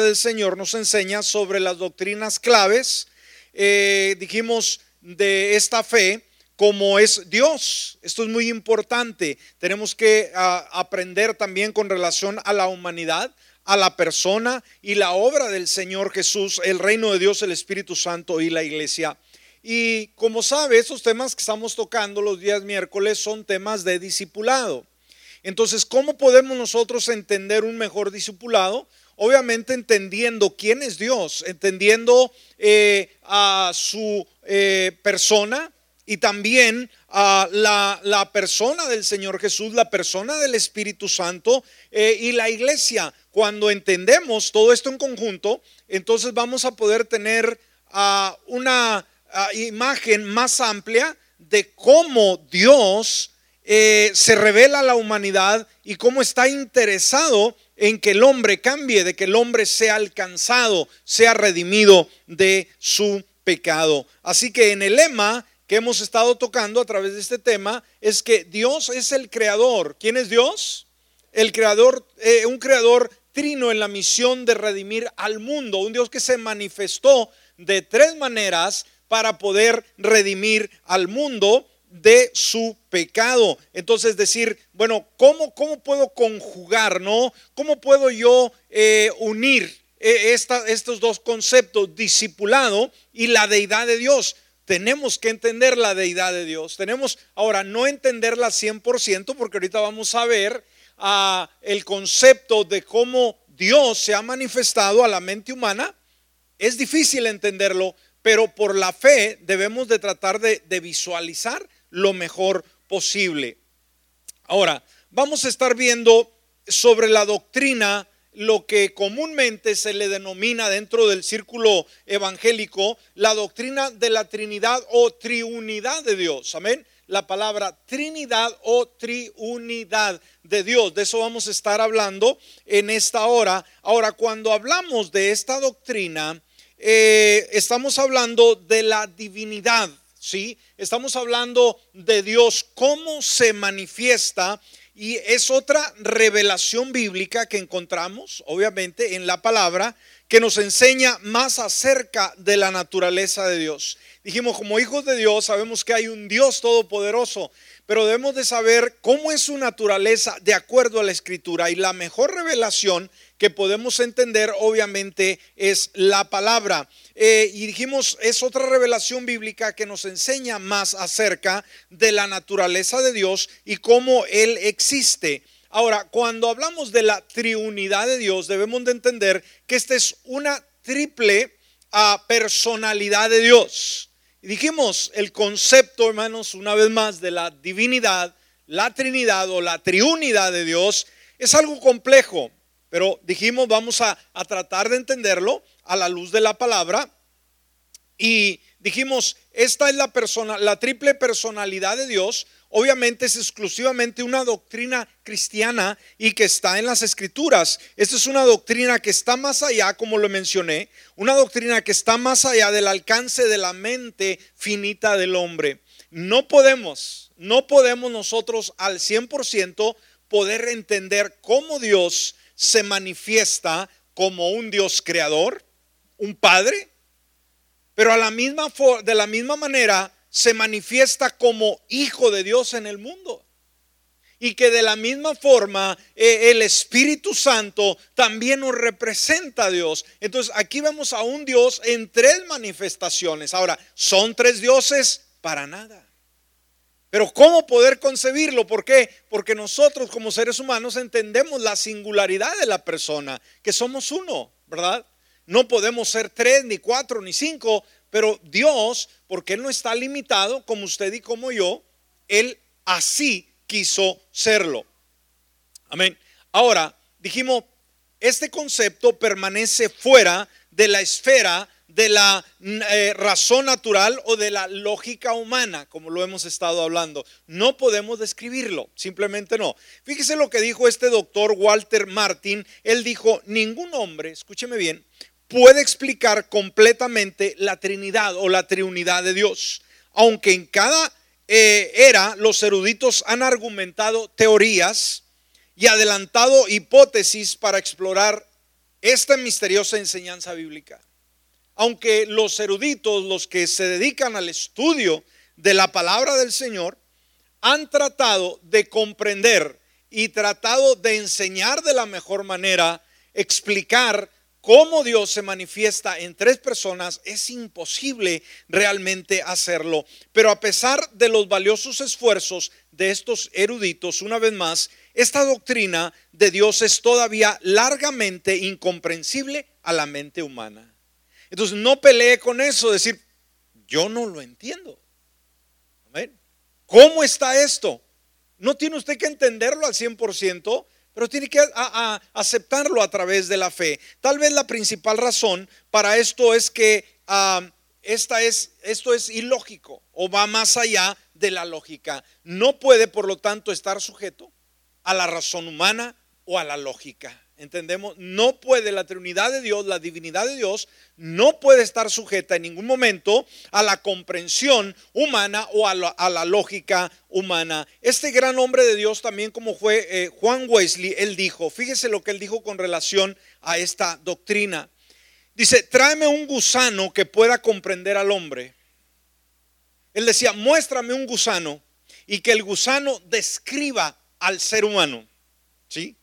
del Señor nos enseña sobre las doctrinas claves, eh, dijimos, de esta fe, como es Dios. Esto es muy importante. Tenemos que ah, aprender también con relación a la humanidad, a la persona y la obra del Señor Jesús, el reino de Dios, el Espíritu Santo y la iglesia. Y como sabe, esos temas que estamos tocando los días miércoles son temas de discipulado. Entonces, ¿cómo podemos nosotros entender un mejor discipulado? Obviamente entendiendo quién es Dios, entendiendo eh, a su eh, persona y también a la, persona del Señor Jesús, la persona del Espíritu Santo eh, y la iglesia. Cuando entendemos todo esto en conjunto, entonces vamos a poder tener ah, una ah, imagen más amplia de cómo Dios se revela a la humanidad y cómo está interesado en que el hombre cambie, de que el hombre sea alcanzado, sea redimido de su pecado. Así que en el lema que hemos estado tocando a través de este tema es que Dios es el creador. ¿Quién es Dios? El creador, eh, un creador trino en la misión de redimir al mundo, un Dios que se manifestó de tres maneras para poder redimir al mundo de su pecado. Entonces decir, bueno, ¿cómo, cómo puedo conjugar, no? ¿Cómo puedo yo eh, unir eh, estos dos conceptos, discipulado y la deidad de Dios? Tenemos que entender la deidad de Dios. Tenemos, ahora, no entenderla 100%, porque ahorita vamos a ver ah, el concepto de cómo Dios se ha manifestado a la mente humana. Es difícil entenderlo, pero por la fe debemos de tratar de visualizar lo mejor posible. Ahora, vamos a estar viendo sobre la doctrina lo que comúnmente se le denomina dentro del círculo evangélico la doctrina de la Trinidad o triunidad de Dios. Amén. La palabra Trinidad o triunidad de Dios. De eso vamos a estar hablando en esta hora. Ahora, cuando hablamos de esta doctrina, eh, estamos hablando de la divinidad ¿sí? Estamos hablando de Dios, cómo se manifiesta y es otra revelación bíblica que encontramos, obviamente, en la palabra, que nos enseña más acerca de la naturaleza de Dios. Dijimos, como hijos de Dios, sabemos que hay un Dios todopoderoso, pero debemos de saber cómo es su naturaleza de acuerdo a la escritura. Y la mejor revelación que podemos entender, obviamente, es la palabra. Eh, y dijimos, es otra revelación bíblica que nos enseña más acerca de la naturaleza de Dios y cómo Él existe. Ahora, cuando hablamos de la triunidad de Dios, debemos de entender que esta es una triple ah, personalidad de Dios. Dijimos el concepto, hermanos, una vez más, de la divinidad, la trinidad o la triunidad de Dios, es algo complejo. Pero dijimos, vamos a, tratar de entenderlo a la luz de la palabra. Y dijimos, esta es la persona, la triple personalidad de Dios. Obviamente es exclusivamente una doctrina cristiana y que está en las escrituras. Esta es una doctrina que está más allá, como lo mencioné, una doctrina que está más allá del alcance de la mente finita del hombre. No podemos, no podemos nosotros al 100% poder entender cómo Dios se manifiesta como un Dios creador, un Padre, pero a la misma, de la misma manera se manifiesta como Hijo de Dios en el mundo. Y que de la misma forma eh, el Espíritu Santo también nos representa a Dios. Entonces aquí vemos a un Dios en tres manifestaciones. Ahora, ¿son tres dioses? Para nada. Pero ¿cómo poder concebirlo? ¿Por qué? Porque nosotros como seres humanos entendemos la singularidad de la persona, que somos uno, ¿verdad? No podemos ser tres, ni cuatro, ni cinco, pero Dios, porque Él no está limitado como usted y como yo, Él así quiso serlo. Amén. Ahora, dijimos, este concepto permanece fuera de la esfera de la eh, razón natural o de la lógica humana, como lo hemos estado hablando. No podemos describirlo, simplemente no. Fíjese lo que dijo este doctor Walter Martin. Él dijo, ningún hombre, escúcheme bien, puede explicar completamente la Trinidad o la Trinidad de Dios. Aunque en cada eh, era los eruditos han argumentado teorías y adelantado hipótesis para explorar esta misteriosa enseñanza bíblica. Aunque los eruditos, los que se dedican al estudio de la palabra del Señor, han tratado de comprender y tratado de enseñar de la mejor manera, explicar cómo Dios se manifiesta en tres personas, es imposible realmente hacerlo. Pero a pesar de los valiosos esfuerzos de estos eruditos, una vez más, esta doctrina de Dios es todavía largamente incomprensible a la mente humana. Entonces no pelee con eso, decir, yo no lo entiendo. ¿Cómo está esto? No tiene usted que entenderlo al 100%, pero tiene que aceptarlo a través de la fe. Tal vez la principal razón para esto es que esta es, esto es ilógico o va más allá de la lógica. No puede, por lo tanto, estar sujeto a la razón humana o a la lógica. ¿Entendemos? No puede la Trinidad de Dios, la divinidad de Dios, no puede estar sujeta en ningún momento a la comprensión humana o a la, lógica humana. Este gran hombre de Dios también como fue eh, Juan Wesley, él dijo, fíjese lo que él dijo con relación a esta doctrina. Dice, tráeme un gusano que pueda comprender al hombre. Él decía, muéstrame un gusano y que el gusano describa al ser humano. ¿Sí?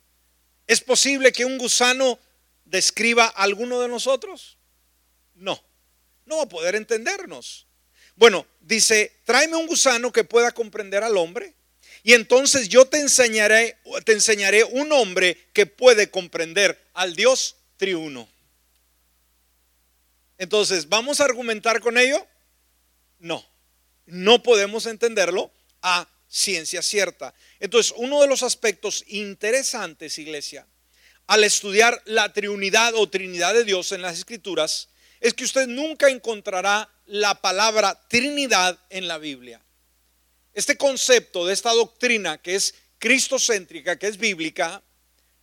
¿Es posible que un gusano describa a alguno de nosotros? No, no va a poder entendernos. Bueno, dice, tráeme un gusano que pueda comprender al hombre y entonces yo te enseñaré, te enseñaré un hombre que puede comprender al Dios triuno. Entonces, ¿vamos a argumentar con ello? No, no podemos entenderlo a ciencia cierta. Entonces, uno de los aspectos interesantes, iglesia, al estudiar la triunidad o trinidad de Dios en las escrituras, es que usted nunca encontrará la palabra trinidad en la Biblia. Este concepto de esta doctrina que es cristocéntrica, que es bíblica,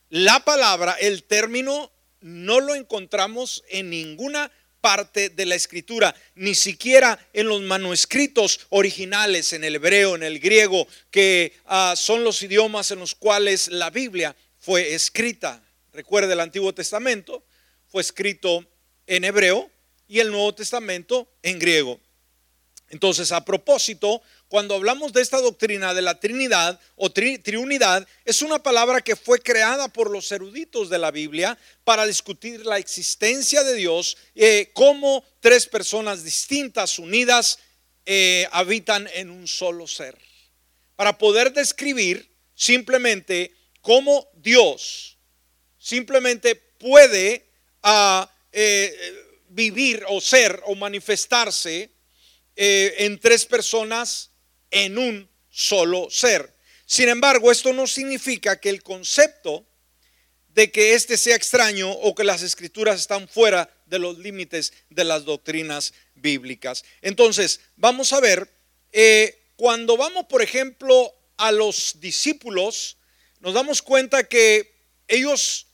la palabra, el término, no lo encontramos en ninguna parte de la escritura, ni siquiera en los manuscritos originales, en el hebreo, en el griego, que ah, son los idiomas en los cuales la Biblia fue escrita. Recuerde, el Antiguo Testamento fue escrito en hebreo y el Nuevo Testamento en griego. Entonces, a propósito, cuando hablamos de esta doctrina de la Trinidad o Triunidad, es una palabra que fue creada por los eruditos de la Biblia para discutir la existencia de Dios, eh, cómo tres personas distintas, unidas, eh, habitan en un solo ser. Para poder describir simplemente cómo Dios simplemente puede ah, eh, vivir o ser o manifestarse en tres personas en un solo ser. Sin embargo, esto no significa que el concepto de que éste sea extraño o que las escrituras están fuera de los límites de las doctrinas bíblicas. Entonces, vamos a ver, eh, cuando vamos, por ejemplo, a los discípulos, nos damos cuenta que ellos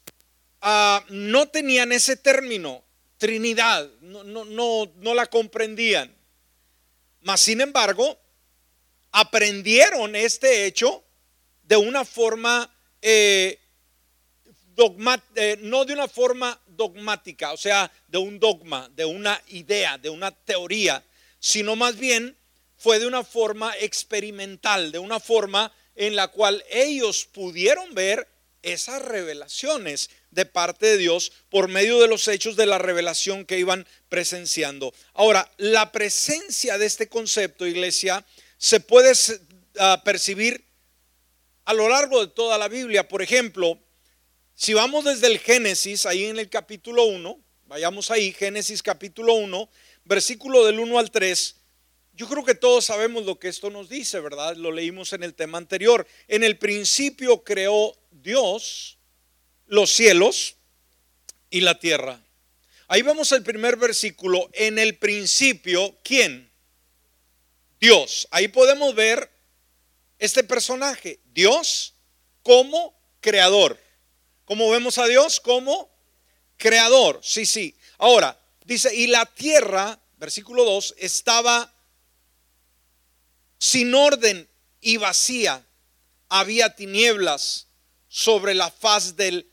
ah, no tenían ese término, Trinidad, no, no, no, no la comprendían. Mas, sin embargo, aprendieron este hecho de una forma, eh, eh, no de una forma dogmática, o sea, de un dogma, de una idea, de una teoría, sino más bien fue de una forma experimental, de una forma en la cual ellos pudieron ver esas revelaciones de parte de Dios por medio de los hechos de la revelación que iban presenciando. Ahora, la presencia de este concepto, iglesia, se puede ah, percibir a lo largo de toda la Biblia. Por ejemplo, si vamos desde el Génesis, ahí en el capítulo 1, vayamos ahí, Génesis capítulo 1, versículo del 1 al 3, yo creo que todos sabemos lo que esto nos dice, ¿verdad? Lo leímos en el tema anterior. En el principio creó Dios los cielos y la tierra. Ahí vemos el primer versículo. En el principio, ¿quién? Dios. Ahí podemos ver este personaje, Dios como creador. ¿Cómo vemos a Dios? Como creador. Sí, sí. Ahora, dice, y la tierra, versículo 2, estaba sin orden y vacía. Había tinieblas sobre la faz del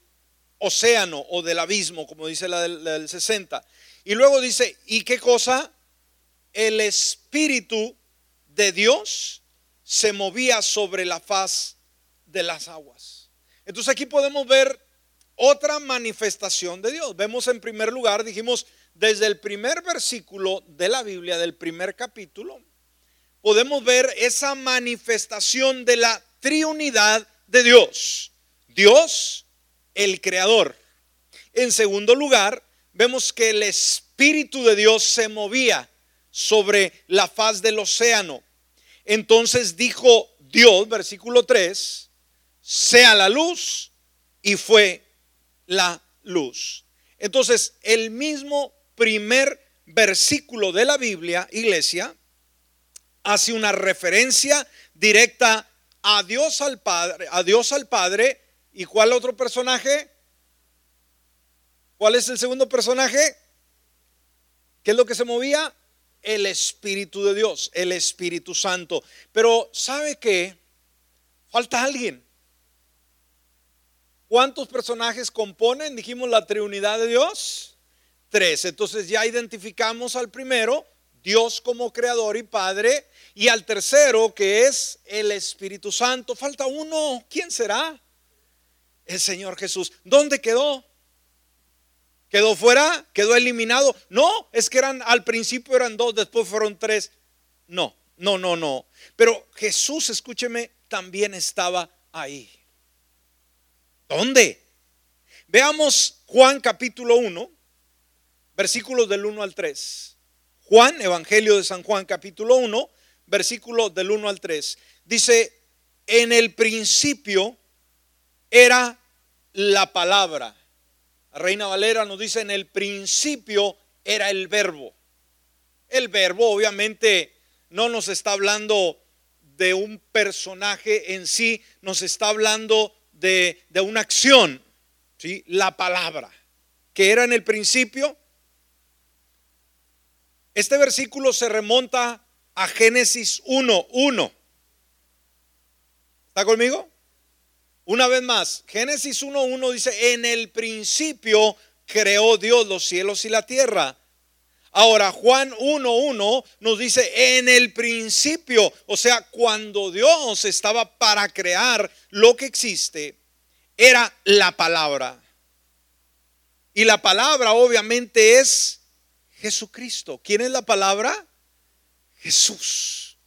océano o del abismo, como dice la del, la del 60. Y luego dice, ¿y qué cosa? El Espíritu de Dios se movía sobre la faz de las aguas. Entonces aquí podemos ver otra manifestación de Dios. Vemos en primer lugar, dijimos, desde el primer versículo de la Biblia, del primer capítulo, podemos ver esa manifestación de la triunidad de Dios. Dios, el creador. En segundo lugar, vemos que el Espíritu de Dios se movía sobre la faz del océano. Entonces dijo Dios, versículo 3, sea la luz y fue la luz. Entonces, el mismo primer versículo de la Biblia, iglesia, hace una referencia directa a Dios al Padre, a Dios al Padre, ¿y cuál otro personaje? ¿Cuál es el segundo personaje? ¿Qué es lo que se movía? El Espíritu de Dios, el Espíritu Santo. Pero ¿sabe qué? Falta alguien. ¿Cuántos personajes componen? Dijimos la Trinidad de Dios. Tres. Entonces ya identificamos al primero, Dios como creador y padre, y al tercero, que es el Espíritu Santo. Falta uno. ¿Quién será? El Señor Jesús. ¿Dónde quedó? ¿Quedó fuera? ¿Quedó eliminado? No, es que eran al principio eran dos, después fueron tres. No, no, no, no. Pero Jesús, escúcheme, también estaba ahí. ¿Dónde? Veamos Juan capítulo 1, versículos del 1 al 3. Juan, Evangelio de San Juan capítulo 1, versículos del 1 al 3. Dice, en el principio era la palabra. Reina Valera nos dice, en el principio era el verbo. El verbo obviamente no nos está hablando de un personaje en sí, nos está hablando de, una acción, ¿sí? la palabra, que era en el principio. Este versículo se remonta a Génesis 1.1. ¿Está conmigo? Una vez más, Génesis 1.1 dice, en el principio creó Dios los cielos y la tierra. Ahora, Juan 1.1 nos dice, en el principio, o sea, cuando Dios estaba para crear lo que existe, era la palabra. Y la palabra obviamente es Jesucristo. ¿Quién es la palabra? Jesús.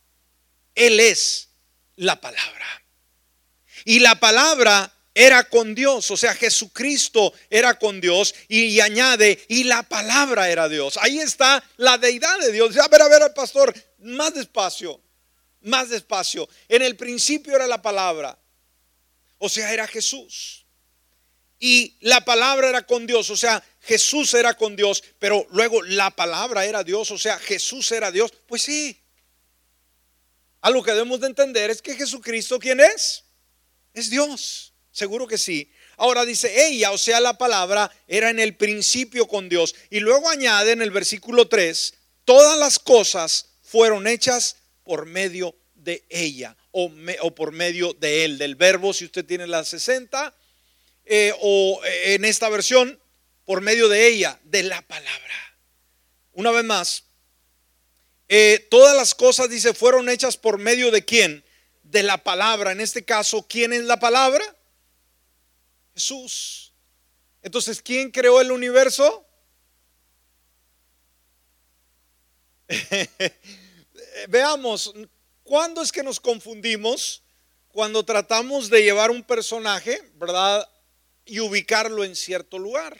Él es la palabra. Y la palabra era con Dios, o sea, Jesucristo era con Dios y, añade, y la palabra era Dios. Ahí está la deidad de Dios. A ver, a ver, pastor, más despacio, más despacio. En el principio era la palabra, o sea, era Jesús. Y la palabra era con Dios, o sea, Jesús era con Dios, pero luego la palabra era Dios, o sea, Jesús era Dios. Pues sí. Algo que debemos de entender es que Jesucristo, ¿quién es? Es Dios. Seguro que sí. Ahora dice, ella, o sea, la palabra, era en el principio con Dios. Y luego añade en el versículo 3, todas las cosas fueron hechas por medio de ella o, por medio de él, del verbo, si usted tiene la 60, eh, o eh, en esta versión, por medio de ella, de la palabra. Una vez más, eh, todas las cosas, dice, fueron hechas por medio de quién? De la palabra. En este caso, ¿quién es la palabra? Jesús. Entonces, ¿quién creó el universo? Veamos, ¿cuándo es que nos confundimos? Cuando tratamos de llevar un personaje, ¿verdad? Y ubicarlo en cierto lugar.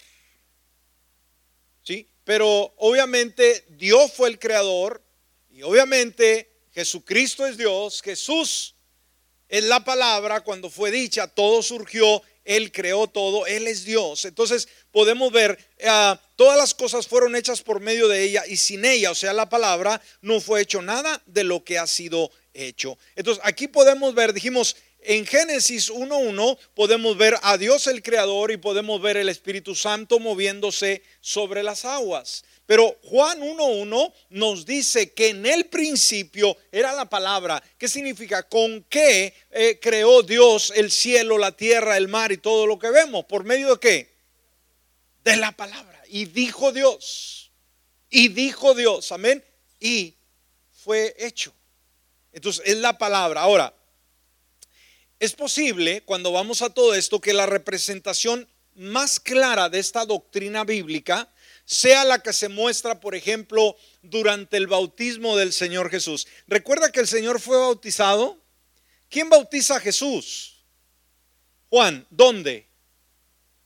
¿Sí? Pero obviamente Dios fue el creador y obviamente Jesucristo es Dios, Jesús es la palabra, cuando fue dicha, todo surgió él creó todo, Él es Dios. Entonces podemos ver, ah, todas las cosas fueron hechas por medio de ella y sin ella, o sea, la palabra, no fue hecho nada de lo que ha sido hecho. Entonces aquí podemos ver, dijimos, en Génesis 1.1 podemos ver a Dios el Creador y podemos ver el Espíritu Santo moviéndose sobre las aguas. Pero Juan 1.1 nos dice que en el principio era la palabra. ¿Qué significa? ¿Con qué eh, creó Dios el cielo, la tierra, el mar y todo lo que vemos? ¿Por medio de qué? de la palabra. Y dijo Dios, y dijo Dios, amén, y fue hecho. Entonces, es la palabra. Ahora, es posible cuando vamos a todo esto que la representación más clara de esta doctrina bíblica sea la que se muestra, por ejemplo, durante el bautismo del Señor Jesús. Recuerda que el Señor fue bautizado. ¿Quién bautiza a Jesús? Juan, ¿dónde?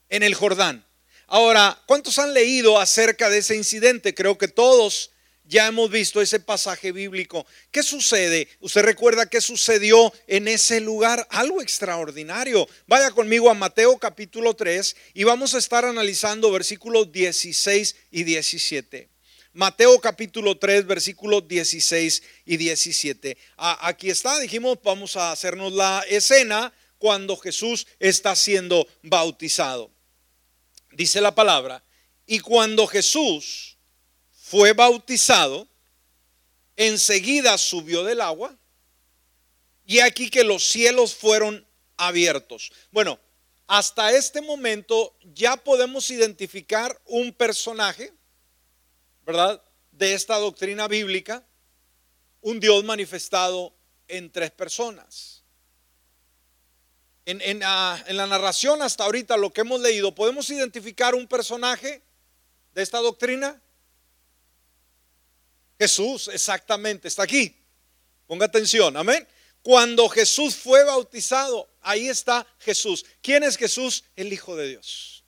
En el Jordán. Ahora, ¿cuántos han leído acerca de ese incidente? Creo que todos ya hemos visto ese pasaje bíblico. ¿Qué sucede? ¿Usted recuerda qué sucedió en ese lugar? Algo extraordinario. Vaya conmigo a Mateo capítulo 3 y vamos a estar analizando versículos 16 y 17. Mateo capítulo 3, versículos 16 y 17. aquí está, dijimos, vamos a hacernos la escena cuando Jesús está siendo bautizado. Dice la palabra, y cuando Jesús fue bautizado, enseguida subió del agua y aquí que los cielos fueron abiertos. Bueno, hasta este momento ya podemos identificar un personaje, ¿verdad? De esta doctrina bíblica, un Dios manifestado en tres personas. En, en, ah, la narración hasta ahorita, lo que hemos leído, ¿podemos identificar un personaje de esta doctrina? Jesús, exactamente, está aquí. Ponga atención, amén. Cuando Jesús fue bautizado, ahí está Jesús. ¿Quién es Jesús? El Hijo de Dios.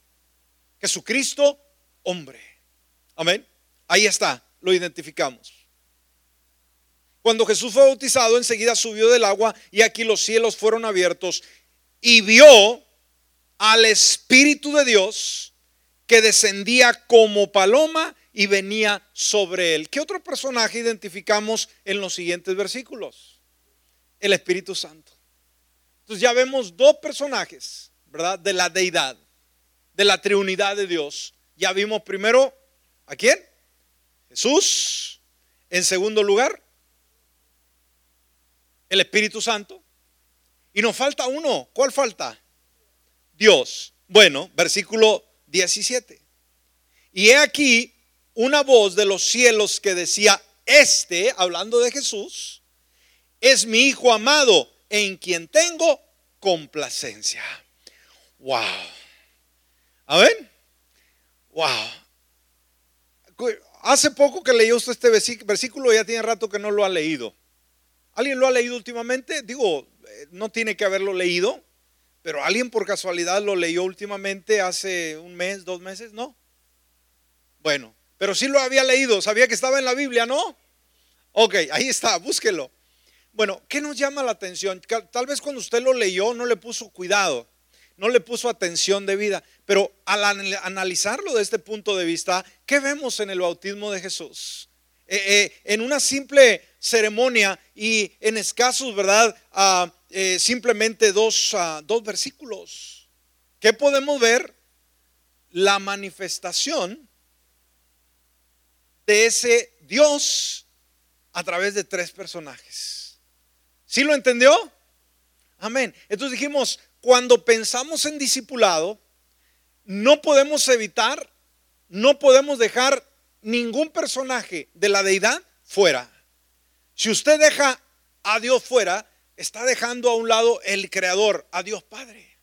Jesucristo, hombre. Amén. Ahí está, lo identificamos. Cuando Jesús fue bautizado, enseguida subió del agua y aquí los cielos fueron abiertos y vio al Espíritu de Dios que descendía como paloma y venía sobre él. ¿Qué otro personaje identificamos en los siguientes versículos? El Espíritu Santo. Entonces ya vemos dos personajes, ¿verdad? De la deidad, de la triunidad de Dios. Ya vimos primero a quién? Jesús. En segundo lugar, el Espíritu Santo. Y nos falta uno. ¿Cuál falta? Dios. Bueno, versículo 17. Y he aquí una voz de los cielos que decía, este, hablando de Jesús, es mi Hijo amado en quien tengo complacencia. Wow. A ver. Wow. Hace poco que leyó usted este versículo, ya tiene rato que no lo ha leído. ¿Alguien lo ha leído últimamente? Digo, eh, no tiene que haberlo leído, pero alguien por casualidad lo leyó últimamente hace un mes, dos meses, ¿no? Bueno, pero sí lo había leído, sabía que estaba en la Biblia, ¿no? Ok, ahí está, búsquelo. Bueno, ¿qué nos llama la atención? Tal vez cuando usted lo leyó no le puso cuidado, no le puso atención de vida, pero al analizarlo de este punto de vista, ¿qué vemos en el bautismo de Jesús? Eh, eh, en una simple ceremonia y en escasos, ¿verdad? Ah, eh, simplemente dos, ah, dos versículos. ¿Qué podemos ver? La manifestación de ese Dios a través de tres personajes. ¿Sí lo entendió? Amén. Entonces dijimos, cuando pensamos en discipulado, no podemos evitar, no podemos dejar ningún personaje de la deidad fuera. Si usted deja a Dios fuera, está dejando a un lado el Creador, a Dios Padre.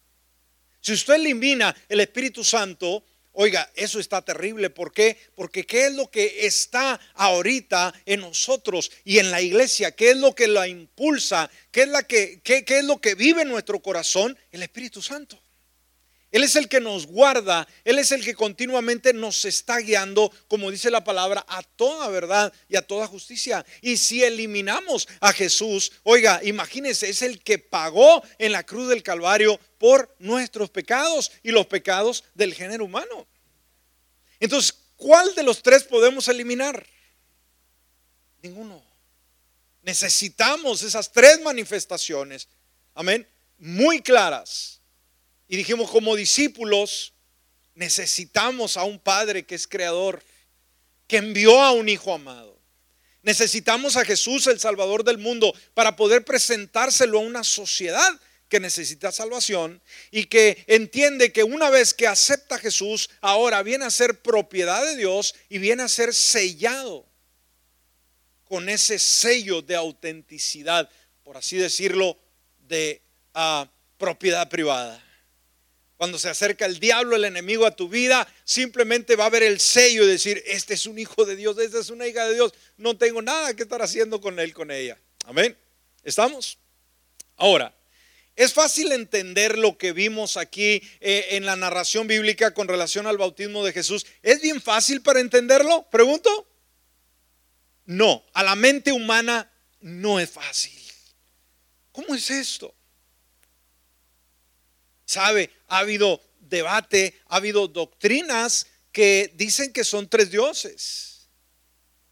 Si usted elimina el Espíritu Santo, Oiga, eso está terrible. ¿Por qué? Porque ¿qué es lo que está ahorita en nosotros y en la iglesia? ¿Qué es lo que la impulsa? ¿Qué es, la que, qué, es lo que vive en nuestro corazón? El Espíritu Santo. Él es el que nos guarda, Él es el que continuamente nos está guiando, como dice la palabra, a toda verdad y a toda justicia. Y si eliminamos a Jesús, oiga, imagínense, es el que pagó en la cruz del Calvario por nuestros pecados y los pecados del género humano. Entonces, ¿cuál de los tres podemos eliminar? Ninguno. Necesitamos esas tres manifestaciones, amén, muy claras y dijimos, como discípulos, necesitamos a un Padre que es creador, que envió a un Hijo amado. Necesitamos a Jesús, el Salvador del mundo, para poder presentárselo a una sociedad que necesita salvación y que entiende que una vez que acepta a Jesús, ahora viene a ser propiedad de Dios y viene a ser sellado con ese sello de autenticidad, por así decirlo, de ah, propiedad privada. Cuando se acerca el diablo, el enemigo a tu vida, simplemente va a ver el sello y decir, este es un hijo de Dios, esta es una hija de Dios, no tengo nada que estar haciendo con él, con ella. Amén. ¿Estamos? Ahora, es fácil entender lo que vimos aquí eh, en la narración bíblica con relación al bautismo de Jesús. ¿Es bien fácil para entenderlo? Pregunto. No, a la mente humana no es fácil. ¿Cómo es esto? Sabe, ha habido debate, ha habido doctrinas que dicen que son tres dioses.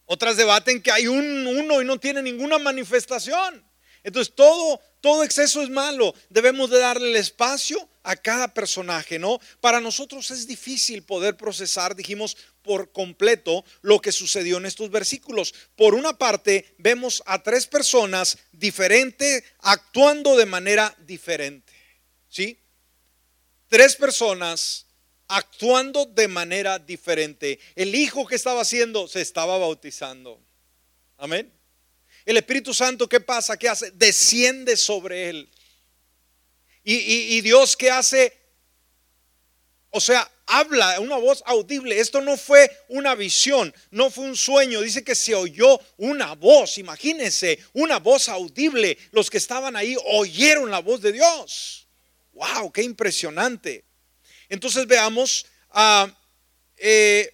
Otras debaten que hay un uno y no tiene ninguna manifestación. Entonces todo todo exceso es malo. Debemos de darle el espacio a cada personaje, ¿no? Para nosotros es difícil poder procesar, dijimos, por completo lo que sucedió en estos versículos. Por una parte, vemos a tres personas diferentes actuando de manera diferente, ¿sí? Tres personas actuando de manera diferente. El hijo que estaba haciendo se estaba bautizando. Amén. El Espíritu Santo, ¿qué pasa? ¿Qué hace? Desciende sobre él. Y, Dios, ¿qué hace? O sea, habla, una voz audible. Esto no fue una visión, no fue un sueño. Dice que se oyó una voz, imagínense, una voz audible. Los que estaban ahí oyeron la voz de Dios. ¡Wow! ¡Qué impresionante! Entonces veamos, ah, eh,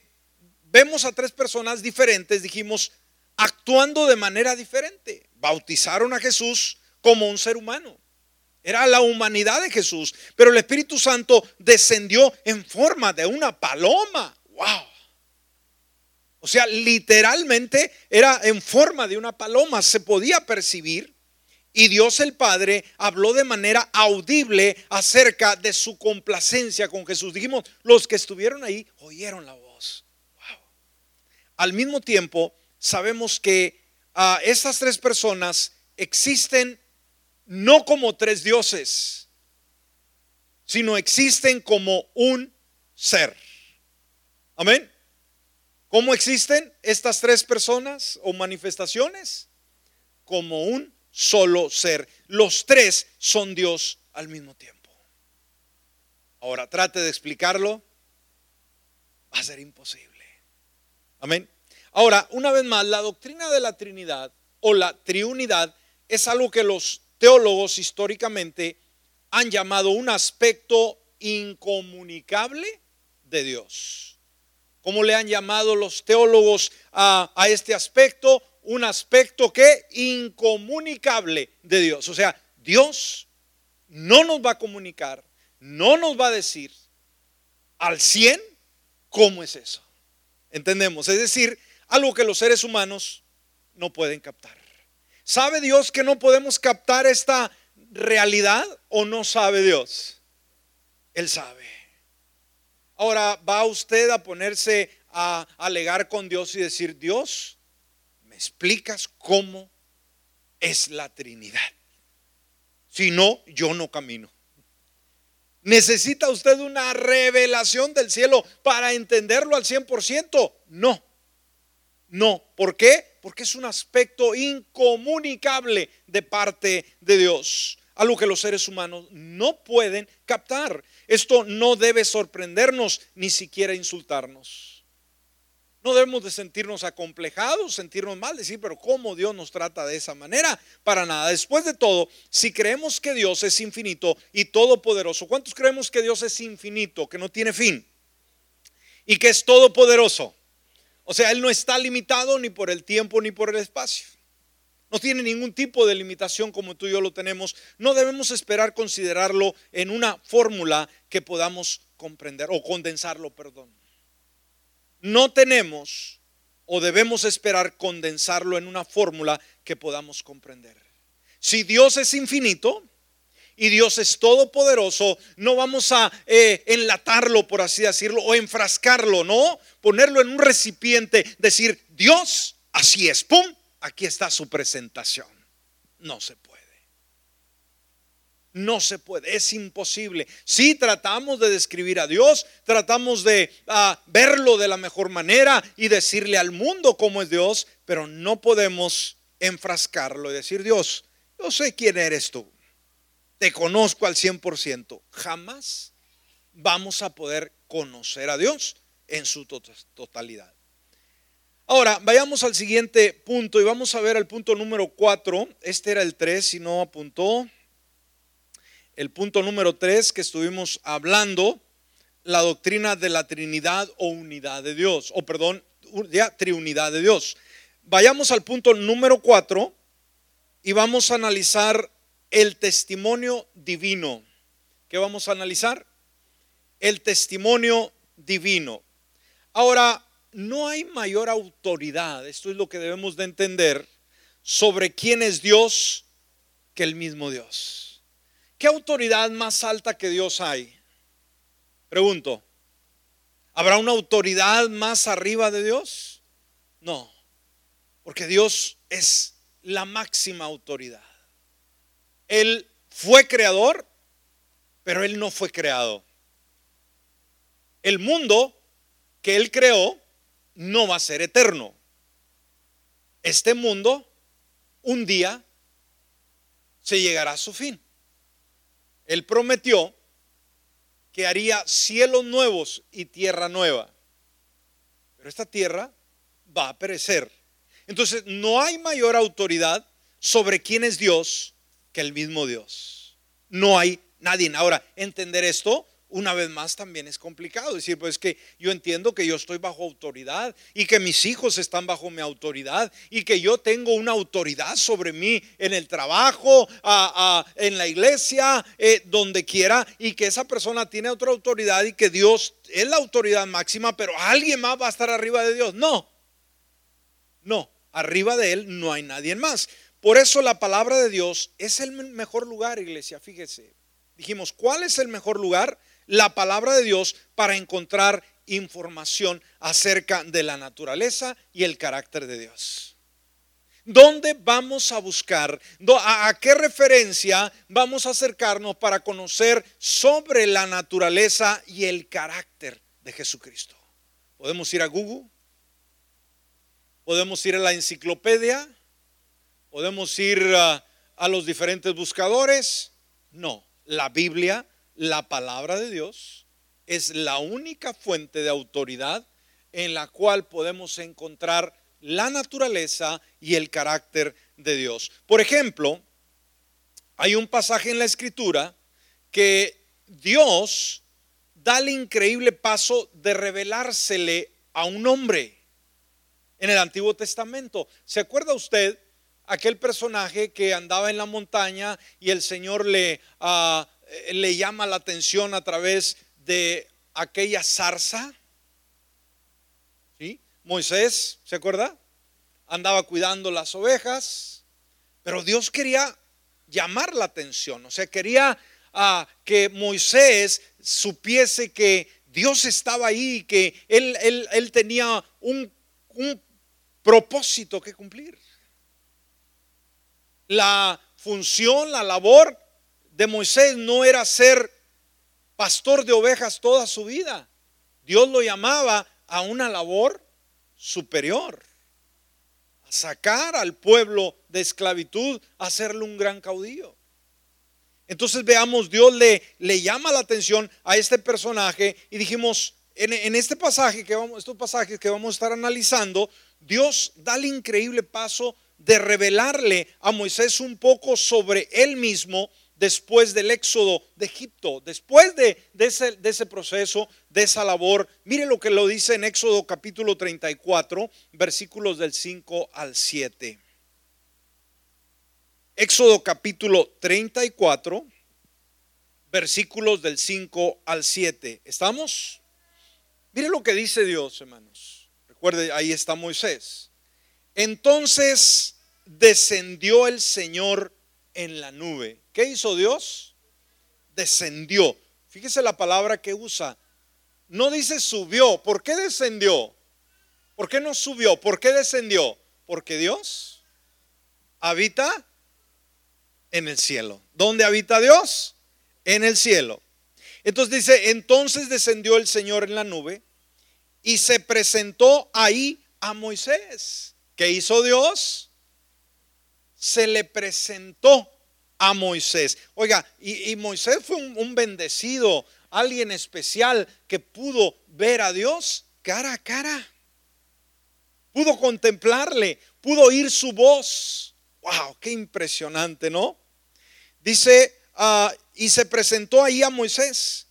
vemos a tres personas diferentes, dijimos, actuando de manera diferente. Bautizaron a Jesús como un ser humano. Era la humanidad de Jesús, pero el Espíritu Santo descendió en forma de una paloma. ¡Wow! O sea, literalmente era en forma de una paloma, se podía percibir. Y Dios el Padre habló de manera audible acerca de su complacencia con Jesús. Dijimos, los que estuvieron ahí oyeron la voz. Al mismo tiempo, sabemos que a estas tres personas existen no como tres dioses, sino existen como un ser. Amén. ¿Cómo existen estas tres personas o manifestaciones? Como un solo ser. Los tres son Dios al mismo tiempo. Ahora trate de explicarlo. Va a ser imposible. Amén. Ahora, una vez más, la doctrina de la Trinidad o la triunidad es algo que los teólogos históricamente han llamado un aspecto incomunicable de Dios. ¿Cómo le han llamado los teólogos a, a este aspecto? Un aspecto que incomunicable de Dios. O sea, Dios no nos va a comunicar, no nos va a decir al 100 cómo es eso. Entendemos. Es decir, algo que los seres humanos no pueden captar. ¿Sabe Dios que no podemos captar esta realidad o no sabe Dios? Él sabe. Ahora, ¿va usted a ponerse a alegar con Dios y decir, Dios, ¿me explicas cómo es la Trinidad? Si no, yo no camino. ¿Necesita usted una revelación del cielo para entenderlo al 100%? No. No, ¿por qué? Porque es un aspecto incomunicable de parte de Dios, algo que los seres humanos no pueden captar. Esto no debe sorprendernos ni siquiera insultarnos. No debemos de sentirnos acomplejados, sentirnos mal, decir, pero ¿cómo Dios nos trata de esa manera? Para nada. Después de todo, si creemos que Dios es infinito y todopoderoso, ¿cuántos creemos que Dios es infinito, que no tiene fin? Y que es todopoderoso. O sea, Él no está limitado ni por el tiempo ni por el espacio. No tiene ningún tipo de limitación como tú y yo lo tenemos. No debemos esperar considerarlo en una fórmula que podamos comprender o condensarlo, perdón. No tenemos o debemos esperar condensarlo en una fórmula que podamos comprender. Si Dios es infinito, y Dios es todopoderoso, no vamos a eh, enlatarlo, por así decirlo, o enfrascarlo, no, ponerlo en un recipiente, decir, Dios, así es, ¡pum! Aquí está su presentación. No se puede. No se puede, es imposible. Si tratamos de describir a Dios, tratamos de ah, verlo de la mejor manera y decirle al mundo cómo es Dios, pero no podemos enfrascarlo y decir, Dios, yo sé quién eres tú, te conozco al 100%. Jamás vamos a poder conocer a Dios en su totalidad. Ahora, vayamos al siguiente punto y vamos a ver el punto número 4. Este era el 3, si no apuntó. El punto número 3 que estuvimos hablando, la doctrina de la Trinidad o unidad de Dios, o perdón, ya triunidad de Dios. Vayamos al punto número 4 y vamos a analizar el testimonio divino. ¿Qué vamos a analizar? El testimonio divino. Ahora, no hay mayor autoridad, esto es lo que debemos de entender, sobre quién es Dios que el mismo Dios. ¿Qué autoridad más alta que Dios hay? Pregunto, ¿habrá una autoridad más arriba de Dios? No, porque Dios es la máxima autoridad. Él fue creador, pero Él no fue creado. El mundo que Él creó no va a ser eterno. Este mundo un día se llegará a su fin. Él prometió que haría cielos nuevos y tierra nueva. Pero esta tierra va a perecer. Entonces no hay mayor autoridad sobre quién es Dios que el mismo Dios. No hay nadie. Ahora, entender esto una vez más también es complicado. Decir, pues que yo entiendo que yo estoy bajo autoridad y que mis hijos están bajo mi autoridad y que yo tengo una autoridad sobre mí en el trabajo, en la iglesia, eh, donde quiera, y que esa persona tiene otra autoridad y que Dios es la autoridad máxima, pero alguien más va a estar arriba de Dios. No, no, arriba de Él no hay nadie más. Por eso la palabra de Dios es el mejor lugar, iglesia. Fíjese, dijimos, ¿cuál es el mejor lugar? La palabra de Dios para encontrar información acerca de la naturaleza y el carácter de Dios. ¿Dónde vamos a buscar? ¿A qué referencia vamos a acercarnos para conocer sobre la naturaleza y el carácter de Jesucristo? ¿Podemos ir a Google? ¿Podemos ir a la enciclopedia? ¿Podemos ir a, a los diferentes buscadores? No, la Biblia la palabra de Dios es la única fuente de autoridad en la cual podemos encontrar la naturaleza y el carácter de Dios. Por ejemplo, hay un pasaje en la escritura que Dios da el increíble paso de revelársele a un hombre en el Antiguo Testamento. ¿Se acuerda usted aquel personaje que andaba en la montaña y el Señor le uh, eh, le llama la atención a través de aquella zarza. ¿Sí? Moisés, ¿se acuerda? Andaba cuidando las ovejas, pero Dios quería llamar la atención, o sea, quería ah, que Moisés supiese que Dios estaba ahí, que él, él tenía un, un propósito que cumplir. La función, la labor de Moisés no era ser pastor de ovejas toda su vida. Dios lo llamaba a una labor superior, a sacar al pueblo de esclavitud, a hacerle un gran caudillo. Entonces veamos, Dios le, le llama la atención a este personaje y dijimos, en, en, este pasaje que vamos, estos pasajes que vamos a estar analizando, Dios da el increíble paso de revelarle a Moisés un poco sobre él mismo después del éxodo de Egipto, después de, ese, ese, proceso, de esa labor. Mire lo que lo dice en Éxodo capítulo 34, versículos del 5 al 7. Éxodo capítulo 34, versículos del 5 al 7. ¿Estamos? Mire lo que dice Dios, hermanos. Recuerde, ahí está Moisés. Entonces descendió el Señor en la nube. ¿Qué hizo Dios? Descendió. Fíjese la palabra que usa. No dice subió. ¿Por qué descendió? ¿Por qué no subió? ¿Por qué descendió? Porque Dios habita En el cielo. ¿Dónde habita Dios? En el cielo. Entonces dice, entonces descendió el Señor en la nube y se presentó ahí a Moisés. ¿Qué hizo Dios? Se le presentó a Moisés. Oiga, y, Moisés fue un, bendecido, alguien especial que pudo ver a Dios cara a cara. Pudo contemplarle, pudo oír su voz. ¡Wow! ¡Qué impresionante, ¿no? Dice, ah, y se presentó ahí a Moisés.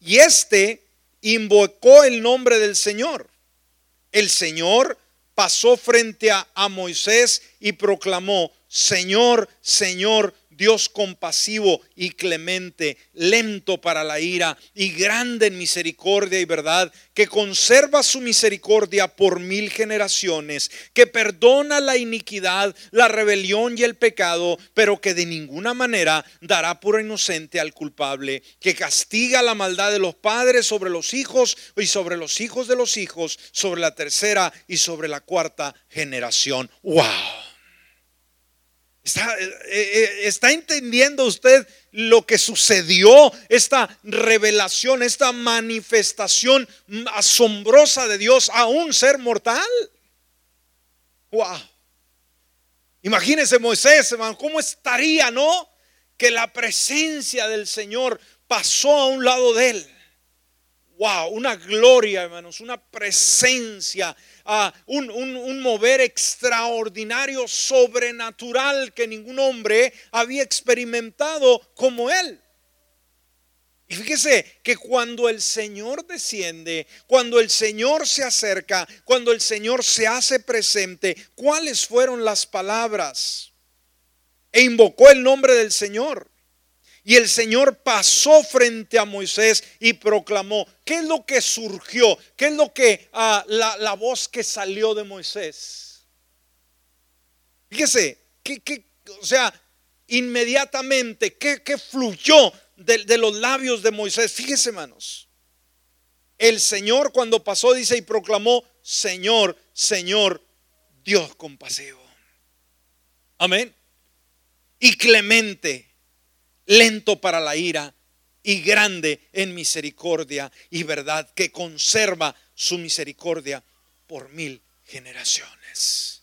Y éste invocó el nombre del Señor. El Señor pasó frente a, a Moisés y proclamó, Señor, Señor, Dios compasivo y clemente, lento para la ira y grande en misericordia y verdad, que conserva su misericordia por mil generaciones, que perdona la iniquidad, la rebelión y el pecado, pero que de ninguna manera dará por inocente al culpable, que castiga la maldad de los padres sobre los hijos y sobre los hijos de los hijos, sobre la tercera y sobre la cuarta generación. ¡Wow! Está, eh, eh, está, entendiendo usted lo que sucedió, esta revelación, esta manifestación asombrosa de Dios a un ser mortal. Wow. Imagínese Moisés, hermano, cómo estaría, ¿no? Que la presencia del Señor pasó a un lado de él. Wow, una gloria, hermanos, una presencia un, mover extraordinario, sobrenatural que ningún hombre había experimentado como él. Y fíjese que cuando el Señor desciende, cuando el Señor se acerca, cuando el Señor se hace presente, ¿cuáles fueron las palabras? E invocó el nombre del Señor. Y el Señor pasó frente a Moisés y proclamó, ¿qué es lo que surgió? ¿Qué es lo que ah, la, voz que salió de Moisés? Fíjese, que, o sea, inmediatamente, ¿qué, fluyó de, de los labios de Moisés? Fíjese, hermanos. El Señor cuando pasó dice y proclamó, Señor, Señor, Dios compasivo. Amén. Y clemente lento para la ira y grande en misericordia y verdad, que conserva su misericordia por mil generaciones.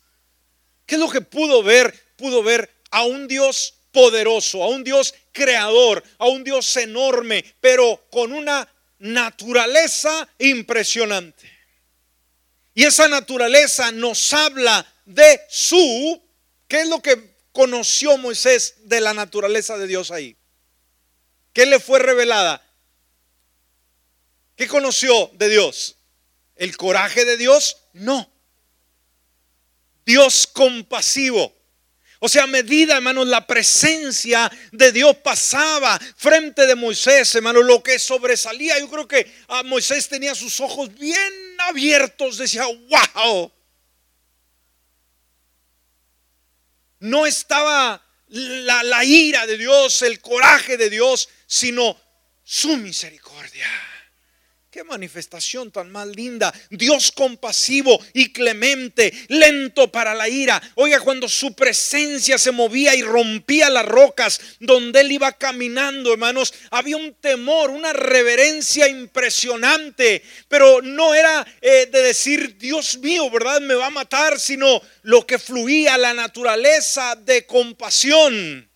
¿Qué es lo que pudo ver? Pudo ver a un Dios poderoso, a un Dios creador, a un Dios enorme, pero con una naturaleza impresionante. Y esa naturaleza nos habla de su, ¿qué es lo que conoció Moisés de la naturaleza de Dios ahí? ¿Qué le fue revelada? ¿Qué conoció de Dios? ¿El coraje de Dios? No. Dios compasivo. O sea, a medida, hermanos, la presencia de Dios pasaba frente de Moisés, hermano, lo que sobresalía, yo creo que a Moisés tenía sus ojos bien abiertos, decía, wow, no estaba la, ira de Dios, el coraje de Dios, sino su misericordia. Qué manifestación tan más linda. Dios compasivo y clemente, lento para la ira. Oiga, cuando su presencia se movía y rompía las rocas donde él iba caminando, hermanos, había un temor, una reverencia impresionante. Pero no era eh, de decir, Dios mío, ¿verdad? Me va a matar, sino lo que fluía, la naturaleza de compasión,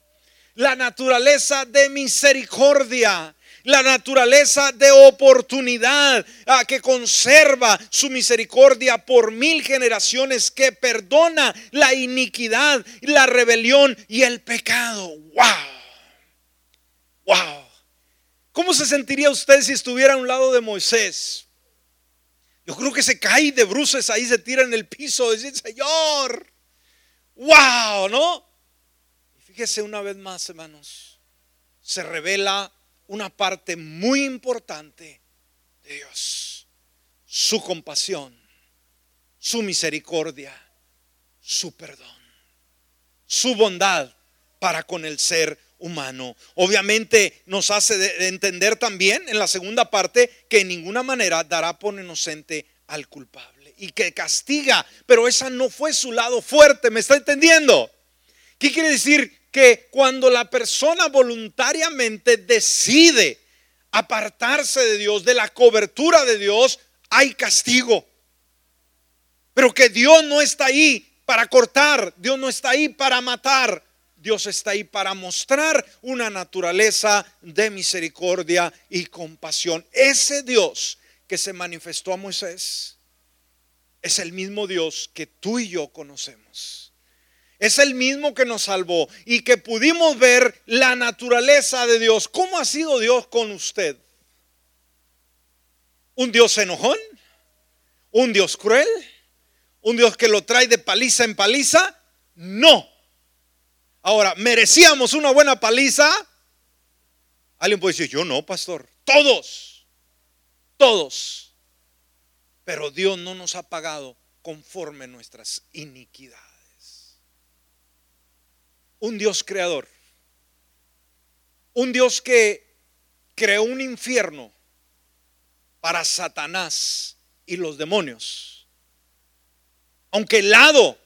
la naturaleza de misericordia la naturaleza de oportunidad a que conserva su misericordia por mil generaciones, que perdona la iniquidad, la rebelión y el pecado. ¡Wow! ¡Wow! ¿Cómo se sentiría usted si estuviera a un lado de Moisés? Yo creo que se cae de bruces ahí, se tira en el piso, decir, Señor, wow, ¿no? Fíjese una vez más, hermanos, se revela una parte muy importante de Dios. Su compasión, su misericordia, su perdón, su bondad para con el ser humano. Obviamente nos hace entender también en la segunda parte que en ninguna manera dará por inocente al culpable y que castiga, pero esa no fue su lado fuerte, ¿me está entendiendo? ¿Qué quiere decir? Que cuando la persona voluntariamente decide apartarse de Dios, de la cobertura de Dios, hay castigo. Pero que Dios no está ahí para cortar, Dios no está ahí para matar, Dios está ahí para mostrar una naturaleza de misericordia y compasión. Ese Dios que se manifestó a Moisés es el mismo Dios que tú y yo conocemos. Es el mismo que nos salvó y que pudimos ver la naturaleza de Dios. ¿Cómo ha sido Dios con usted? ¿Un Dios enojón? ¿Un Dios cruel? ¿Un Dios que lo trae de paliza en paliza? No. Ahora, ¿merecíamos una buena paliza? Alguien puede decir, yo no, pastor. Todos, todos. Pero Dios no nos ha pagado conforme nuestras iniquidades. Un Dios creador. Un Dios que creó un infierno para Satanás y los demonios. Aunque el lado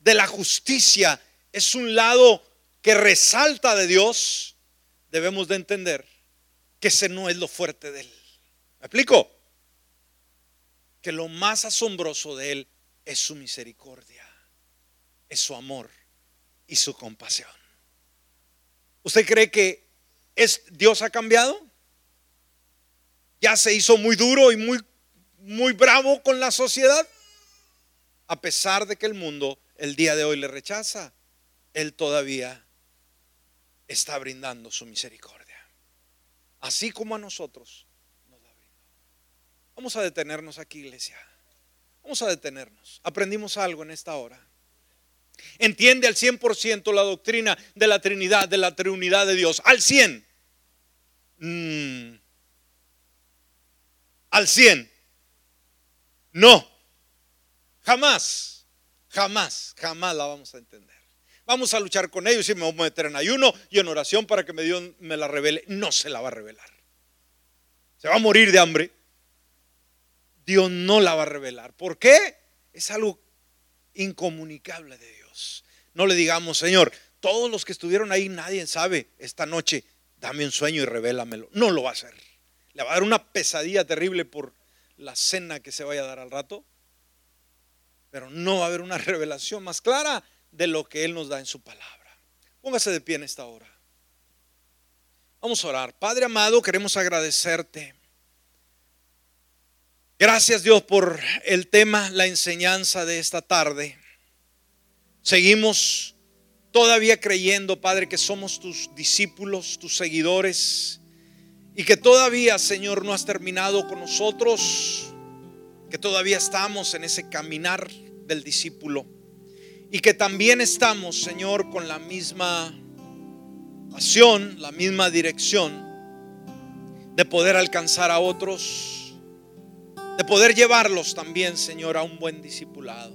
de la justicia es un lado que resalta de Dios, debemos de entender que ese no es lo fuerte de Él. ¿Me explico? Que lo más asombroso de Él es su misericordia, es su amor y su compasión. ¿Usted cree que es, Dios ha cambiado? ¿Ya se hizo muy duro y muy, muy bravo con la sociedad? A pesar de que el mundo el día de hoy le rechaza. Él todavía está brindando su misericordia. Así como a nosotros nos la brindó. Vamos a detenernos aquí, iglesia. Vamos a detenernos. Aprendimos algo en esta hora. Entiende al 100% la doctrina de la Trinidad, de la Trinidad de Dios. Al 100. Mm. Al 100. No. Jamás. Jamás. Jamás la vamos a entender. Vamos a luchar con ellos y me voy a meter en ayuno y en oración para que me, Dios me la revele. No se la va a revelar. Se va a morir de hambre. Dios no la va a revelar. ¿Por qué? Es algo incomunicable de Dios. No le digamos, Señor, todos los que estuvieron ahí, nadie sabe esta noche, dame un sueño y revélamelo. No lo va a hacer. Le va a dar una pesadilla terrible por la cena que se vaya a dar al rato. Pero no va a haber una revelación más clara de lo que Él nos da en su palabra. Póngase de pie en esta hora. Vamos a orar. Padre amado, queremos agradecerte. Gracias Dios por el tema, la enseñanza de esta tarde. Seguimos todavía creyendo, Padre, que somos tus discípulos, tus seguidores, y que todavía, Señor, no has terminado con nosotros, que todavía estamos en ese caminar del discípulo. Y que también estamos, Señor, con la misma pasión, la misma dirección de poder alcanzar a otros, de poder llevarlos también, Señor, a un buen discipulado.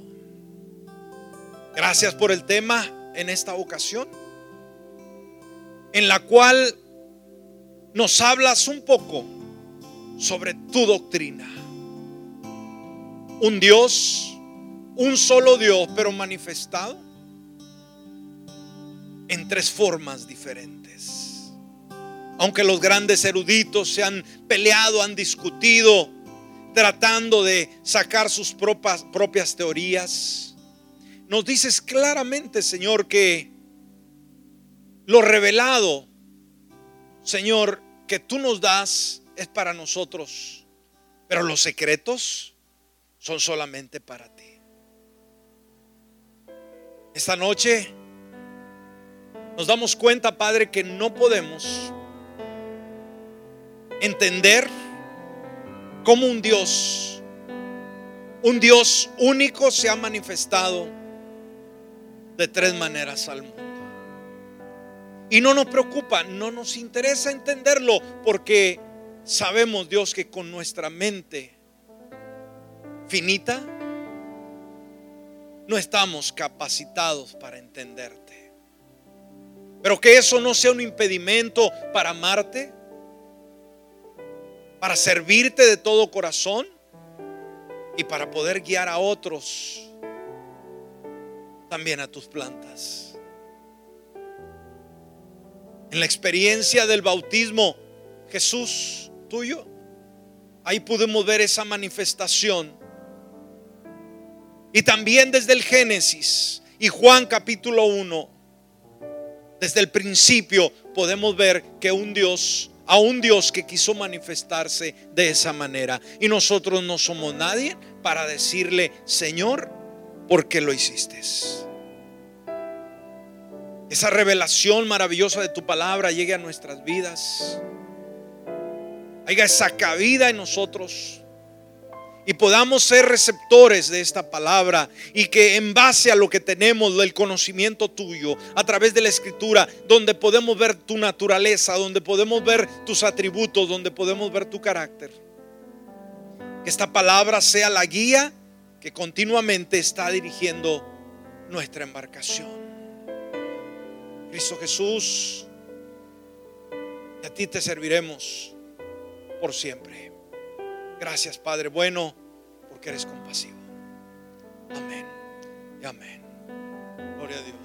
Gracias por el tema en esta ocasión, en la cual nos hablas un poco sobre tu doctrina. Un Dios un solo Dios, pero manifestado en tres formas diferentes. Aunque los grandes eruditos se han peleado, han discutido, tratando de sacar sus propias, propias teorías, nos dices claramente, Señor, que lo revelado, Señor, que tú nos das es para nosotros, pero los secretos son solamente para ti. Esta noche nos damos cuenta, Padre, que no podemos entender cómo un Dios, un Dios único se ha manifestado de tres maneras al mundo. Y no nos preocupa, no nos interesa entenderlo porque sabemos, Dios, que con nuestra mente finita, no estamos capacitados para entenderte. Pero que eso no sea un impedimento para amarte, para servirte de todo corazón y para poder guiar a otros también a tus plantas. En la experiencia del bautismo, Jesús tuyo, ahí pudimos ver esa manifestación. Y también desde el Génesis y Juan capítulo 1, desde el principio podemos ver que un Dios, a un Dios que quiso manifestarse de esa manera. Y nosotros no somos nadie para decirle, Señor, ¿por qué lo hiciste? Esa revelación maravillosa de tu palabra llegue a nuestras vidas. Haya esa cabida en nosotros y podamos ser receptores de esta palabra y que en base a lo que tenemos del conocimiento tuyo a través de la escritura, donde podemos ver tu naturaleza, donde podemos ver tus atributos, donde podemos ver tu carácter, que esta palabra sea la guía que continuamente está dirigiendo nuestra embarcación. Cristo Jesús, a ti te serviremos por siempre. Gracias, Padre bueno, porque eres compasivo. Amén y amén. Gloria a Dios.